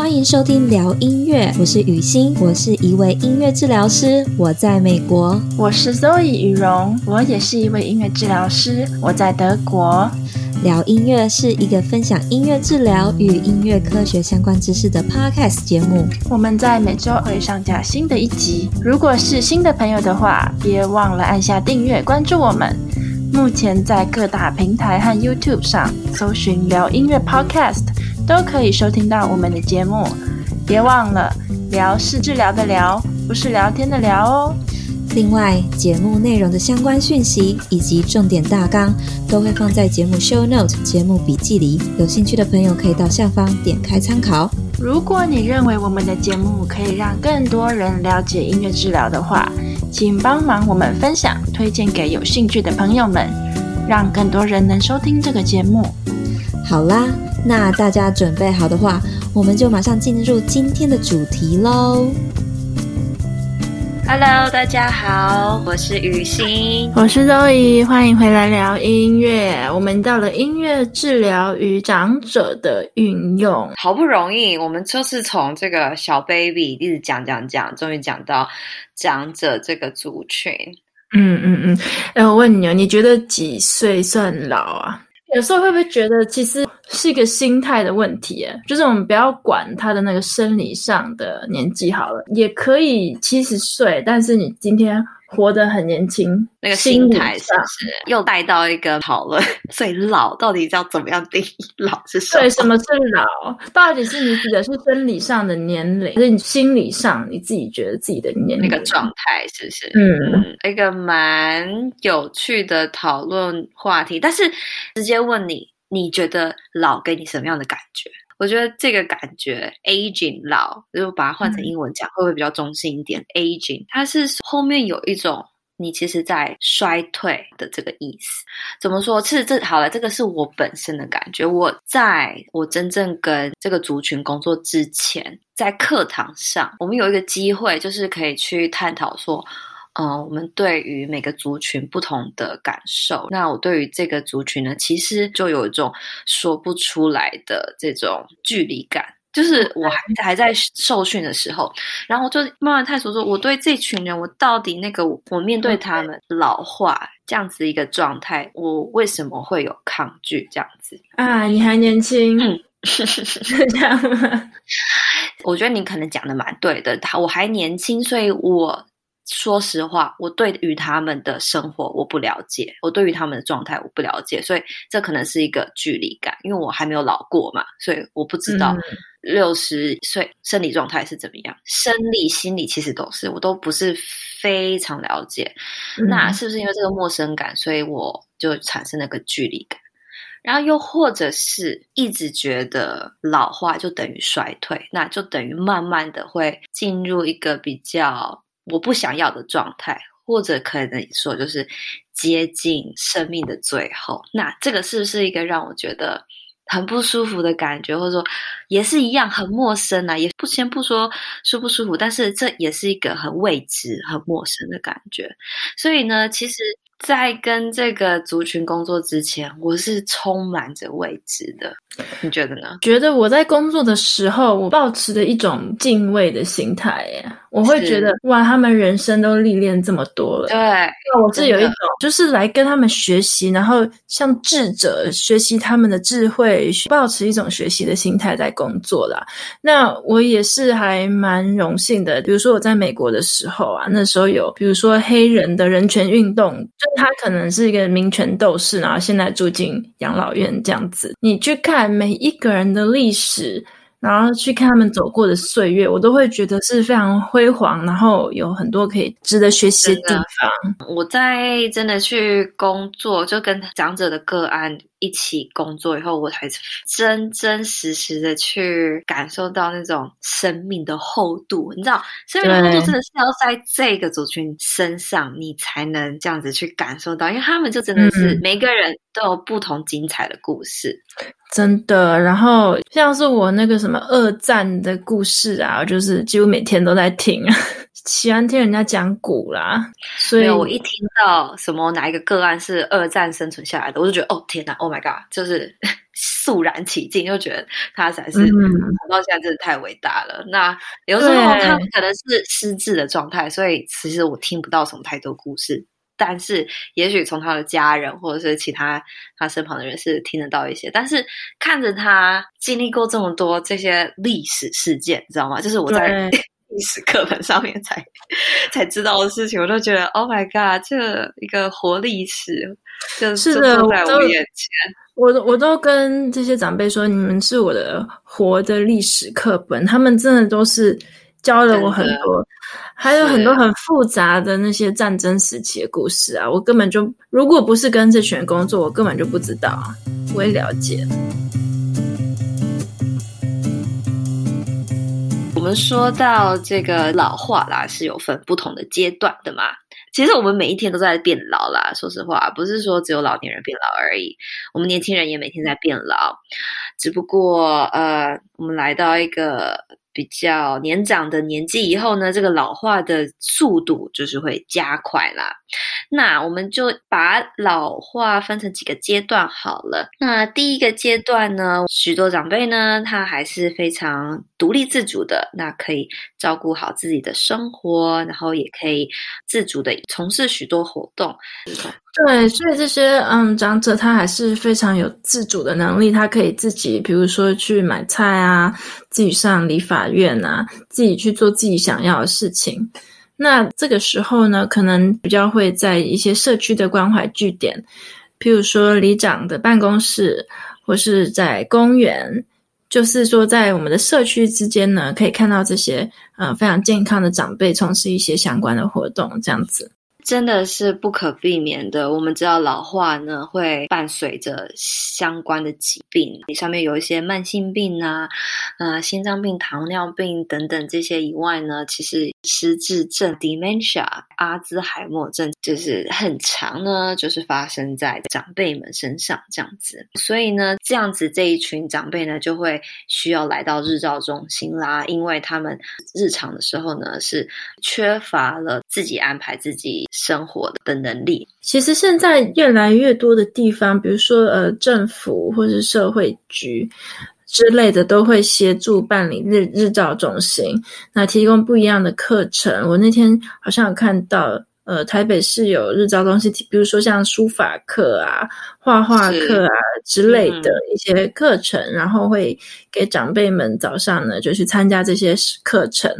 欢迎收听聊音乐，我是雨欣，我是一位音乐治疗师，我在美国。我是 Zoe 雨蓉，我也是一位音乐治疗师，我在德国。聊音乐是一个分享音乐治疗与音乐科学相关知识的 Podcast 节目。我们在每周二会上架新的一集。如果是新的朋友的话，别忘了按下订阅，关注我们。目前在各大平台和 YouTube 上搜寻“聊音乐 Podcast”，都可以收听到我们的节目。别忘了，聊是治疗的聊，不是聊天的聊哦。另外，节目内容的相关讯息以及重点大纲都会放在节目 show note 节目笔记里，有兴趣的朋友可以到下方点开参考。如果你认为我们的节目可以让更多人了解音乐治疗的话，请帮忙我们分享、推荐给有兴趣的朋友们，让更多人能收听这个节目。好啦，那大家准备好的话，我们就马上进入今天的主题喽。Hello，大家好，我是雨欣，我是周怡欢迎回来聊音乐。我们到了音乐治疗与长者的运用，好不容易，我们就是从这个小 baby 一直讲讲讲，终于讲到长者这个族群。嗯嗯嗯，哎，我问你哦，你觉得几岁算老啊？有时候会不会觉得，其实是一个心态的问题？就是我们不要管他的那个生理上的年纪好了，也可以七十岁，但是你今天。活得很年轻，那个心态是不是又带到一个讨论？所以老到底要怎么样定义老是什么？对，什么是老？到底是你指的是生理上的年龄，还是你心理上你自己觉得自己的年龄那个状态？是不是？嗯，嗯，一个蛮有趣的讨论话题。但是直接问你，你觉得老给你什么样的感觉？我觉得这个感觉，aging 老，如果把它换成英文讲，会不会比较中性一点？aging，它是后面有一种你其实在衰退的这个意思。怎么说？其实这好了，这个是我本身的感觉。我在我真正跟这个族群工作之前，在课堂上，我们有一个机会，就是可以去探讨说。嗯、呃，我们对于每个族群不同的感受。那我对于这个族群呢，其实就有一种说不出来的这种距离感。就是我还还在受训的时候，然后就慢慢探索说，我对这群人，我到底那个我面对他们老化这样子一个状态，我为什么会有抗拒这样子？啊，你还年轻，嗯，是 这样吗？我觉得你可能讲的蛮对的。他我还年轻，所以我。说实话，我对于他们的生活我不了解，我对于他们的状态我不了解，所以这可能是一个距离感，因为我还没有老过嘛，所以我不知道六十岁生理状态是怎么样，生理、心理其实都是，我都不是非常了解。那是不是因为这个陌生感，所以我就产生了个距离感？然后又或者是一直觉得老化就等于衰退，那就等于慢慢的会进入一个比较。我不想要的状态，或者可能说就是接近生命的最后，那这个是不是一个让我觉得很不舒服的感觉，或者说也是一样很陌生啊？也不先不说舒不舒服，但是这也是一个很未知、很陌生的感觉。所以呢，其实。在跟这个族群工作之前，我是充满着未知的。你觉得呢？觉得我在工作的时候，我抱持的一种敬畏的心态耶。我会觉得哇，他们人生都历练这么多了。对，那我是有一种，就是来跟他们学习，然后像智者学习他们的智慧，保持一种学习的心态在工作啦。那我也是还蛮荣幸的。比如说我在美国的时候啊，那时候有，比如说黑人的人权运动。就他可能是一个民权斗士，然后现在住进养老院这样子。你去看每一个人的历史，然后去看他们走过的岁月，我都会觉得是非常辉煌，然后有很多可以值得学习的地方。我在真的去工作，就跟长者的个案。一起工作以后，我才真真实实的去感受到那种生命的厚度。你知道，生命的厚度真的是要在这个族群身上，你才能这样子去感受到，因为他们就真的是每个人都有不同精彩的故事，嗯、真的。然后像是我那个什么二战的故事啊，就是几乎每天都在听。喜欢听人家讲古啦，所以我一听到什么哪一个个案是二战生存下来的，我就觉得哦天哪，Oh my God，就是 肃然起敬，就觉得他才是活、嗯、到现在真的太伟大了。那有时候他可能是失智的状态，所以其实我听不到什么太多故事。但是，也许从他的家人或者是其他他身旁的人是听得到一些。但是看着他经历过这么多这些历史事件，你知道吗？就是我在历史课本上面才 才知道的事情，我都觉得 Oh my God，这一个活历史就是的在我眼前。我都我都跟这些长辈说，你们是我的活的历史课本，他们真的都是。教了我很多，还有很多很复杂的那些战争时期的故事啊！我根本就，如果不是跟这群人工作，我根本就不知道，不会了解。我们说到这个老化啦，是有分不同的阶段的嘛。其实我们每一天都在变老啦，说实话，不是说只有老年人变老而已，我们年轻人也每天在变老，只不过呃，我们来到一个。比较年长的年纪以后呢，这个老化的速度就是会加快啦。那我们就把老化分成几个阶段好了。那第一个阶段呢，许多长辈呢，他还是非常独立自主的，那可以照顾好自己的生活，然后也可以自主的从事许多活动。对，所以这些嗯长者他还是非常有自主的能力，他可以自己，比如说去买菜啊，自己上理发院啊，自己去做自己想要的事情。那这个时候呢，可能比较会在一些社区的关怀据点，譬如说里长的办公室，或是在公园，就是说在我们的社区之间呢，可以看到这些呃非常健康的长辈从事一些相关的活动，这样子。真的是不可避免的。我们知道老化呢，会伴随着相关的疾病，你上面有一些慢性病啊，呃，心脏病、糖尿病等等这些以外呢，其实失智症 （dementia）、阿兹海默症就是很长呢，就是发生在长辈们身上这样子。所以呢，这样子这一群长辈呢，就会需要来到日照中心啦，因为他们日常的时候呢，是缺乏了自己安排自己生活的能力，其实现在越来越多的地方，比如说呃政府或是社会局之类的，都会协助办理日日照中心，那提供不一样的课程。我那天好像有看到，呃台北市有日照中心，比如说像书法课啊、画画课啊之类的一些课程，嗯、然后会给长辈们早上呢就去参加这些课程。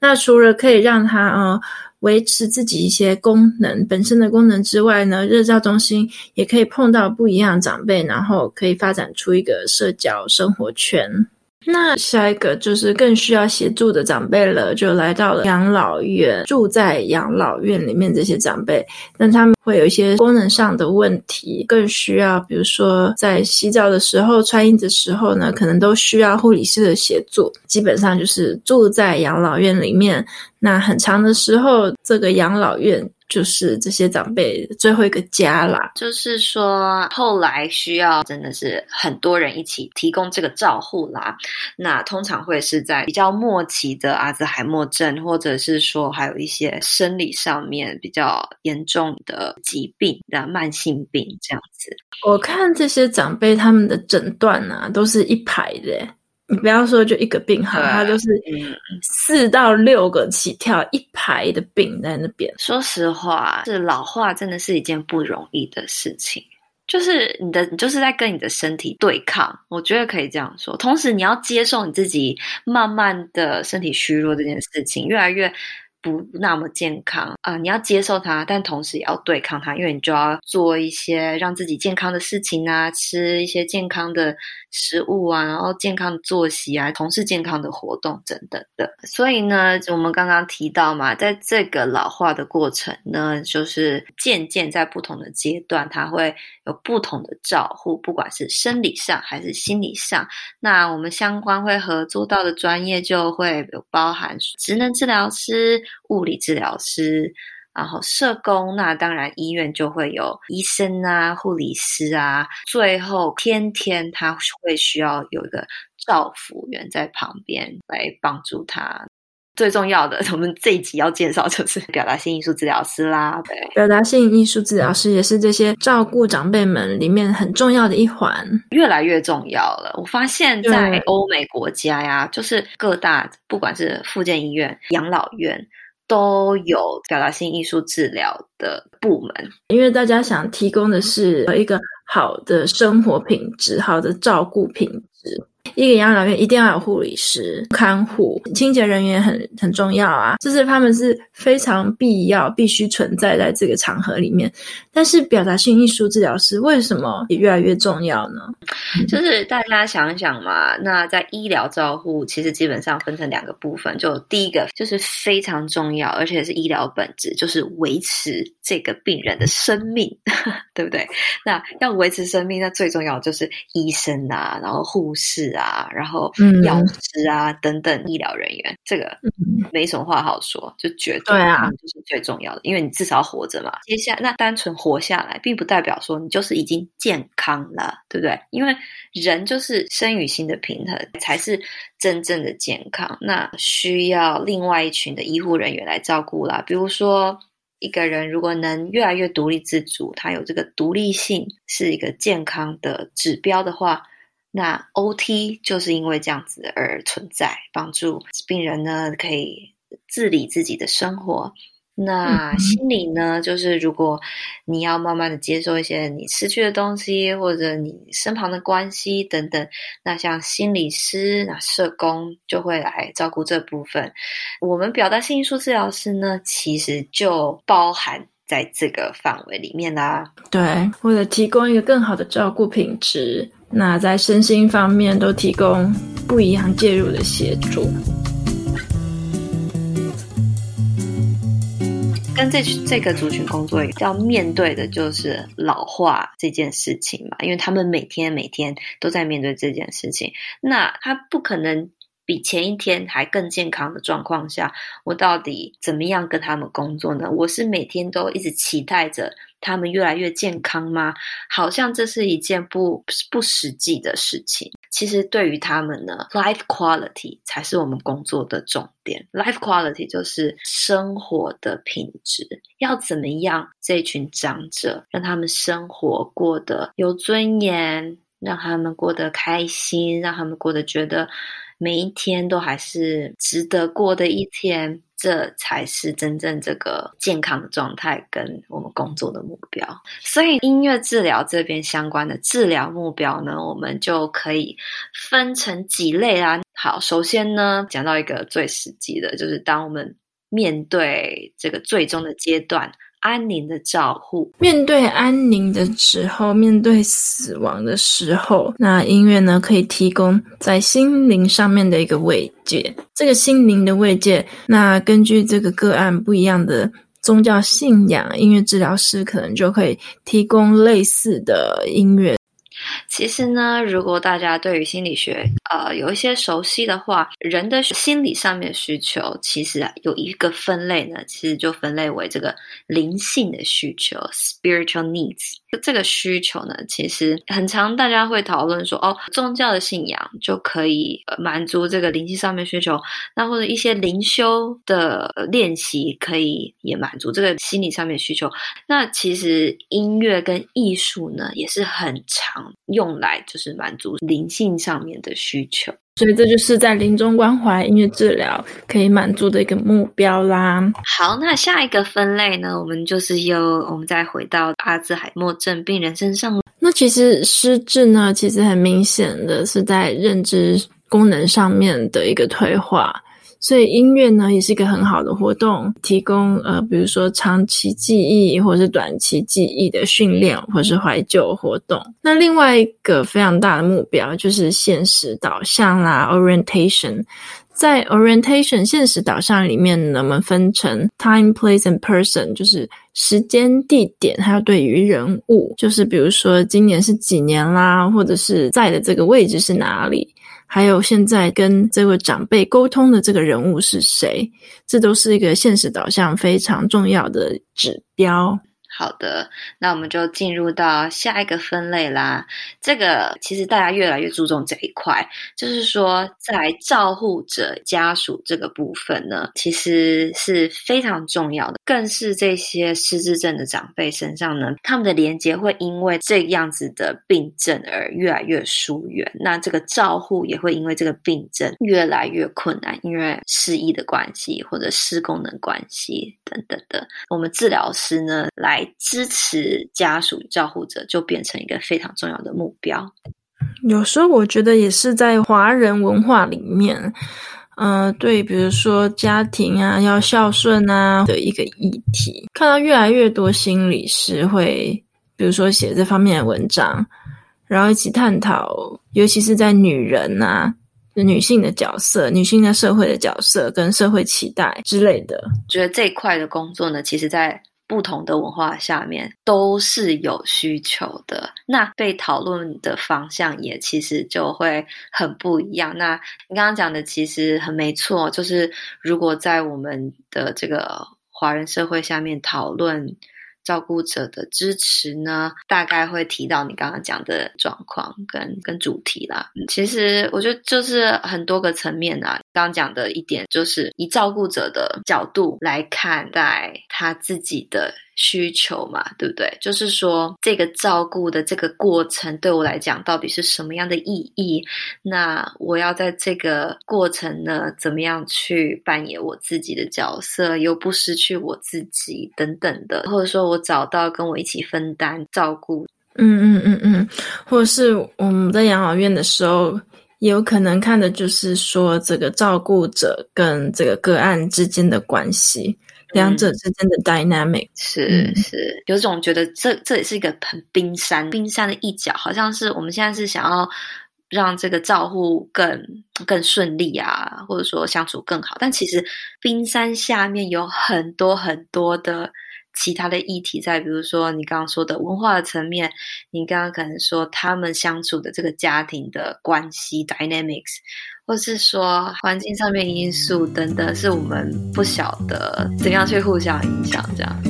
那除了可以让他呃。维持自己一些功能本身的功能之外呢，日照中心也可以碰到不一样的长辈，然后可以发展出一个社交生活圈。那下一个就是更需要协助的长辈了，就来到了养老院，住在养老院里面这些长辈，那他们会有一些功能上的问题，更需要，比如说在洗澡的时候、穿衣的时候呢，可能都需要护理师的协助。基本上就是住在养老院里面，那很长的时候，这个养老院。就是这些长辈最后一个家啦，就是说后来需要真的是很多人一起提供这个照护啦。那通常会是在比较末期的阿兹海默症，或者是说还有一些生理上面比较严重的疾病的慢性病这样子。我看这些长辈他们的诊断啊，都是一排的。你不要说就一个病号，他就是四到六个起跳，一排的病在那边。说实话，是老化真的是一件不容易的事情，就是你的，你就是在跟你的身体对抗。我觉得可以这样说。同时，你要接受你自己慢慢的身体虚弱这件事情，越来越。不那么健康啊，你要接受它，但同时也要对抗它，因为你就要做一些让自己健康的事情啊，吃一些健康的食物啊，然后健康的作息啊，从事健康的活动等等的。所以呢，我们刚刚提到嘛，在这个老化的过程呢，就是渐渐在不同的阶段，它会有不同的照护，不管是生理上还是心理上。那我们相关会合作到的专业就会有包含职能治疗师。物理治疗师，然后社工，那当然医院就会有医生啊、护理师啊，最后天天他会需要有一个照服员在旁边来帮助他。最重要的，我们这一集要介绍就是表达性艺术治疗师啦。对，表达性艺术治疗师也是这些照顾长辈们里面很重要的一环，越来越重要了。我发现，在欧美国家呀，就是各大不管是附健医院、养老院，都有表达性艺术治疗的部门，因为大家想提供的是一个好的生活品质、好的照顾品质。一个养老院一定要有护理师、看护、清洁人员很很重要啊，就是他们是非常必要、必须存在在这个场合里面。但是表达性艺术治疗师为什么也越来越重要呢？就是大家想一想嘛，那在医疗照护其实基本上分成两个部分，就第一个就是非常重要，而且是医疗本质，就是维持这个病人的生命，对不对？那要维持生命，那最重要就是医生啊，然后护士啊。啊，然后药师啊、嗯、等等医疗人员，这个没什么话好说，就绝对对啊，就是最重要的，因为你至少活着嘛。接下来，那单纯活下来，并不代表说你就是已经健康了，对不对？因为人就是身与心的平衡，才是真正的健康。那需要另外一群的医护人员来照顾啦。比如说，一个人如果能越来越独立自主，他有这个独立性，是一个健康的指标的话。那 OT 就是因为这样子而存在，帮助病人呢可以自理自己的生活。那心理呢，就是如果你要慢慢的接受一些你失去的东西，或者你身旁的关系等等，那像心理师、那社工就会来照顾这部分。我们表达性艺术治疗师呢，其实就包含在这个范围里面啦。对，为了提供一个更好的照顾品质。那在身心方面都提供不一样介入的协助，跟这这个族群工作要面对的就是老化这件事情嘛，因为他们每天每天都在面对这件事情，那他不可能比前一天还更健康的状况下，我到底怎么样跟他们工作呢？我是每天都一直期待着。他们越来越健康吗？好像这是一件不不实际的事情。其实对于他们呢，life quality 才是我们工作的重点。life quality 就是生活的品质，要怎么样这群长者让他们生活过得有尊严，让他们过得开心，让他们过得觉得每一天都还是值得过的一天。这才是真正这个健康的状态跟我们工作的目标。所以音乐治疗这边相关的治疗目标呢，我们就可以分成几类啦。好，首先呢，讲到一个最实际的，就是当我们面对这个最终的阶段。安宁的照护，面对安宁的时候，面对死亡的时候，那音乐呢，可以提供在心灵上面的一个慰藉。这个心灵的慰藉，那根据这个个案不一样的宗教信仰，音乐治疗师可能就可以提供类似的音乐。其实呢，如果大家对于心理学呃有一些熟悉的话，人的心理上面的需求，其实啊有一个分类呢，其实就分类为这个灵性的需求 （spiritual needs）。这个需求呢，其实很常大家会讨论说，哦，宗教的信仰就可以呃满足这个灵性上面需求，那或者一些灵修的练习可以也满足这个心理上面需求。那其实音乐跟艺术呢，也是很常用来就是满足灵性上面的需求。所以这就是在临终关怀音乐治疗可以满足的一个目标啦。好，那下一个分类呢，我们就是又我们再回到阿兹海默症病人身上。那其实失智呢，其实很明显的是在认知功能上面的一个退化。所以音乐呢，也是一个很好的活动，提供呃，比如说长期记忆或者是短期记忆的训练，或是怀旧活动。那另外一个非常大的目标就是现实导向啦，orientation。在 orientation 现实导向里面呢，我们分成 time, place and person，就是时间、地点，还有对于人物，就是比如说今年是几年啦，或者是在的这个位置是哪里。还有现在跟这位长辈沟通的这个人物是谁？这都是一个现实导向非常重要的指标。好的，那我们就进入到下一个分类啦。这个其实大家越来越注重这一块，就是说在照护者家属这个部分呢，其实是非常重要的，更是这些失智症的长辈身上呢，他们的连接会因为这样子的病症而越来越疏远。那这个照护也会因为这个病症越来越困难，因为失忆的关系或者失功能关系等等的。我们治疗师呢，来。支持家属照护者就变成一个非常重要的目标。有时候我觉得也是在华人文化里面，呃，对，比如说家庭啊，要孝顺啊的一个议题，看到越来越多心理师会，比如说写这方面的文章，然后一起探讨，尤其是在女人啊，女性的角色、女性在社会的角色跟社会期待之类的。觉得这一块的工作呢，其实在。不同的文化下面都是有需求的，那被讨论的方向也其实就会很不一样。那你刚刚讲的其实很没错，就是如果在我们的这个华人社会下面讨论。照顾者的支持呢，大概会提到你刚刚讲的状况跟跟主题啦。其实我觉得就是很多个层面啊。刚刚讲的一点就是以照顾者的角度来看待他自己的。需求嘛，对不对？就是说，这个照顾的这个过程对我来讲到底是什么样的意义？那我要在这个过程呢，怎么样去扮演我自己的角色，又不失去我自己等等的，或者说我找到跟我一起分担照顾，嗯嗯嗯嗯，或者是我们在养老院的时候，有可能看的就是说这个照顾者跟这个个案之间的关系。两者之间的 dynamic、嗯、是是，有种觉得这这也是一个很冰山冰山的一角，好像是我们现在是想要让这个照护更更顺利啊，或者说相处更好，但其实冰山下面有很多很多的其他的议题在，比如说你刚刚说的文化的层面，你刚刚可能说他们相处的这个家庭的关系 dynamics。或是说环境上面因素等等，是我们不晓得怎样去互相影响。这样，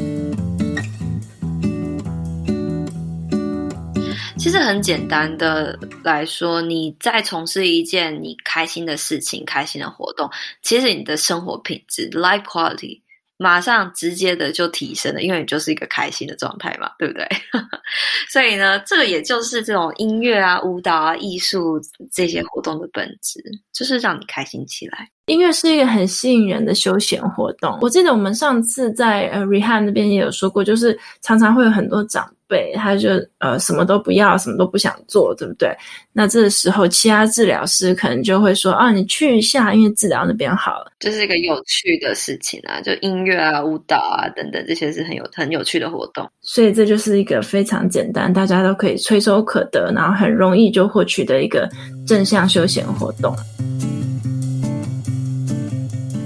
其实很简单的来说，你在从事一件你开心的事情、开心的活动，其实你的生活品质 （life quality）。马上直接的就提升了，因为你就是一个开心的状态嘛，对不对？所以呢，这个也就是这种音乐啊、舞蹈啊、艺术这些活动的本质，就是让你开心起来。音乐是一个很吸引人的休闲活动。我记得我们上次在呃 Rehab 那边也有说过，就是常常会有很多长辈，他就呃什么都不要，什么都不想做，对不对？那这个时候，其他治疗师可能就会说啊，你去一下，因为治疗那边好了，这是一个有趣的事情啊，就音乐啊、舞蹈啊等等，这些是很有很有趣的活动。所以这就是一个非常简单，大家都可以垂手可得，然后很容易就获取的一个正向休闲活动。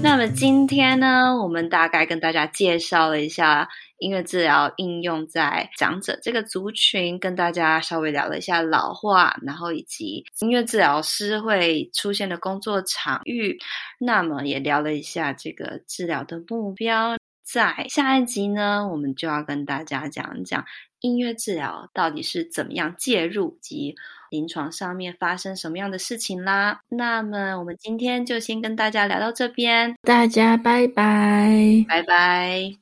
那么今天呢，我们大概跟大家介绍了一下音乐治疗应用在长者这个族群，跟大家稍微聊了一下老化，然后以及音乐治疗师会出现的工作场域。那么也聊了一下这个治疗的目标。在下一集呢，我们就要跟大家讲一讲音乐治疗到底是怎么样介入及临床上面发生什么样的事情啦。那么我们今天就先跟大家聊到这边，大家拜拜，拜拜。